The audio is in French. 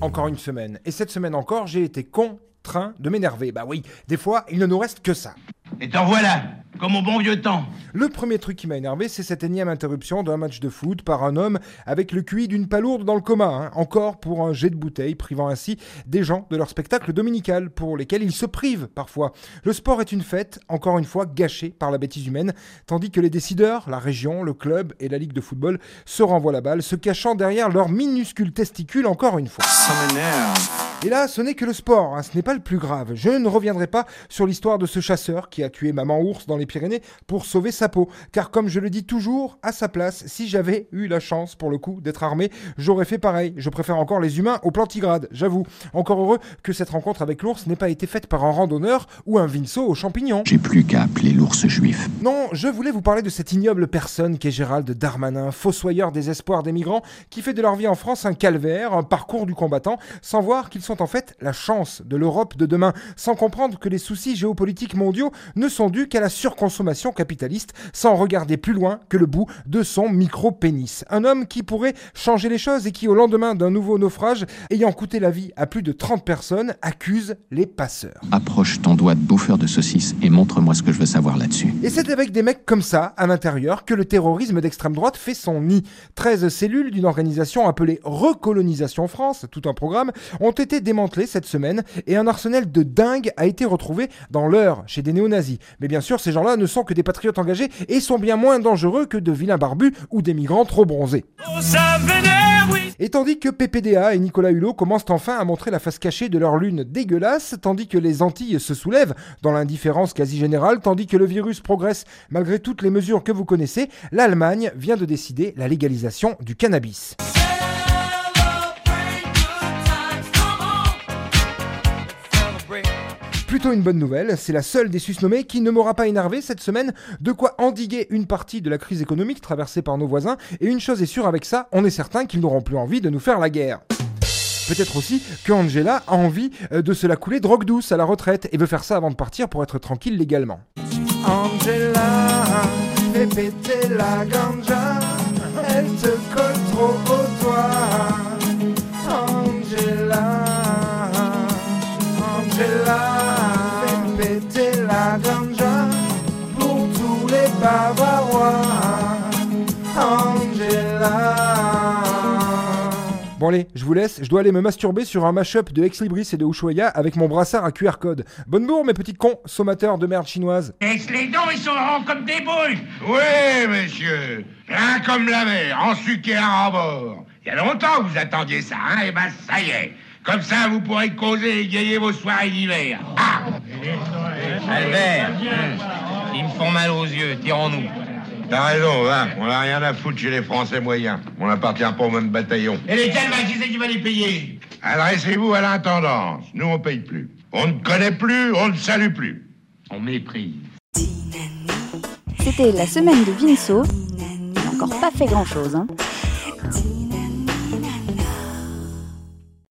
encore une semaine. Et cette semaine encore, j'ai été contraint de m'énerver. Bah oui, des fois, il ne nous reste que ça. Et t'en voilà, comme au bon vieux temps. Le premier truc qui m'a énervé, c'est cette énième interruption d'un match de foot par un homme avec le QI d'une palourde dans le coma. hein. Encore pour un jet de bouteille, privant ainsi des gens de leur spectacle dominical, pour lesquels ils se privent parfois. Le sport est une fête, encore une fois gâchée par la bêtise humaine, tandis que les décideurs, la région, le club et la ligue de football se renvoient la balle, se cachant derrière leurs minuscules testicules encore une fois. Ça m'énerve. Et là, ce n'est que le sport, hein, ce n'est pas le plus grave. Je ne reviendrai pas sur l'histoire de ce chasseur qui a tué maman ours dans les Pyrénées pour sauver sa peau. Car comme je le dis toujours, à sa place, si j'avais eu la chance, pour le coup, d'être armé, j'aurais fait pareil. Je préfère encore les humains aux plantigrades, j'avoue. Encore heureux que cette rencontre avec l'ours n'ait pas été faite par un randonneur ou un vinceau aux champignons. J'ai plus qu'à appeler l'ours juif. Non, je voulais vous parler de cette ignoble personne qu'est Gérald Darmanin, fossoyeur des espoirs des migrants, qui fait de leur vie en France un calvaire, un parcours du combattant, sans voir qu'ils sont en fait la chance de l'Europe de demain, sans comprendre que les soucis géopolitiques mondiaux ne sont dus qu'à la surconsommation capitaliste, sans regarder plus loin que le bout de son micro-pénis. Un homme qui pourrait changer les choses et qui, au lendemain d'un nouveau naufrage, ayant coûté la vie à plus de 30 personnes, accuse les passeurs. Approche ton doigt de bouffeur de saucisse et montre-moi ce que je veux savoir là-dessus. Et c'est avec des mecs comme ça, à l'intérieur, que le terrorisme d'extrême droite fait son nid. 13 cellules d'une organisation appelée Recolonisation France, tout un programme, ont été démantelées cette semaine et un arsenal de dingue a été retrouvé dans l'heure chez des néo-nazis. Mais bien sûr, ces gens-là ne sont que des patriotes engagés et sont bien moins dangereux que de vilains barbus ou des migrants trop bronzés. Et tandis que PPDA et Nicolas Hulot commencent enfin à montrer la face cachée de leur lune dégueulasse, tandis que les Antilles se soulèvent dans l'indifférence quasi générale, tandis que le virus progresse malgré toutes les mesures que vous connaissez, l'Allemagne vient de décider la légalisation du cannabis. Plutôt une bonne nouvelle, c'est la seule des susnommés qui ne m'aura pas énervé cette semaine, de quoi endiguer une partie de la crise économique traversée par nos voisins, et une chose est sûre avec ça, on est certain qu'ils n'auront plus envie de nous faire la guerre. Peut-être aussi que Angela a envie euh, de se la couler drogue douce à la retraite et veut faire ça avant de partir pour être tranquille légalement. Angela, fais péter la ganja, elle te colle trop au doigt. Bon allez, je vous laisse, je dois aller me masturber sur un mashup de Ex Libris et de Ushuaïa avec mon brassard à QR code. Bonne bourre mes petits cons, sommateurs de merde chinoise. Laisse les dents, ils sont ronds comme des boules. Oui, monsieur. Rien comme la mer, en sucre et en bord. Il y a longtemps que vous attendiez ça, hein? Eh ben, ça y est. Comme ça, vous pourrez causer et égayer vos soirées d'hiver. Ah Albert, ils me font mal aux yeux, tirons-nous. T'as raison, hein On n'a rien à foutre chez les Français moyens. On n'appartient pas au même bataillon. Et lesquels, bah, qui c'est qui va les payer? Adressez-vous à l'intendance. Nous, on paye plus. On ne connaît plus, on ne salue plus. On méprise. C'était la semaine de Vinceau. Il n'a encore pas fait grand-chose. Hein.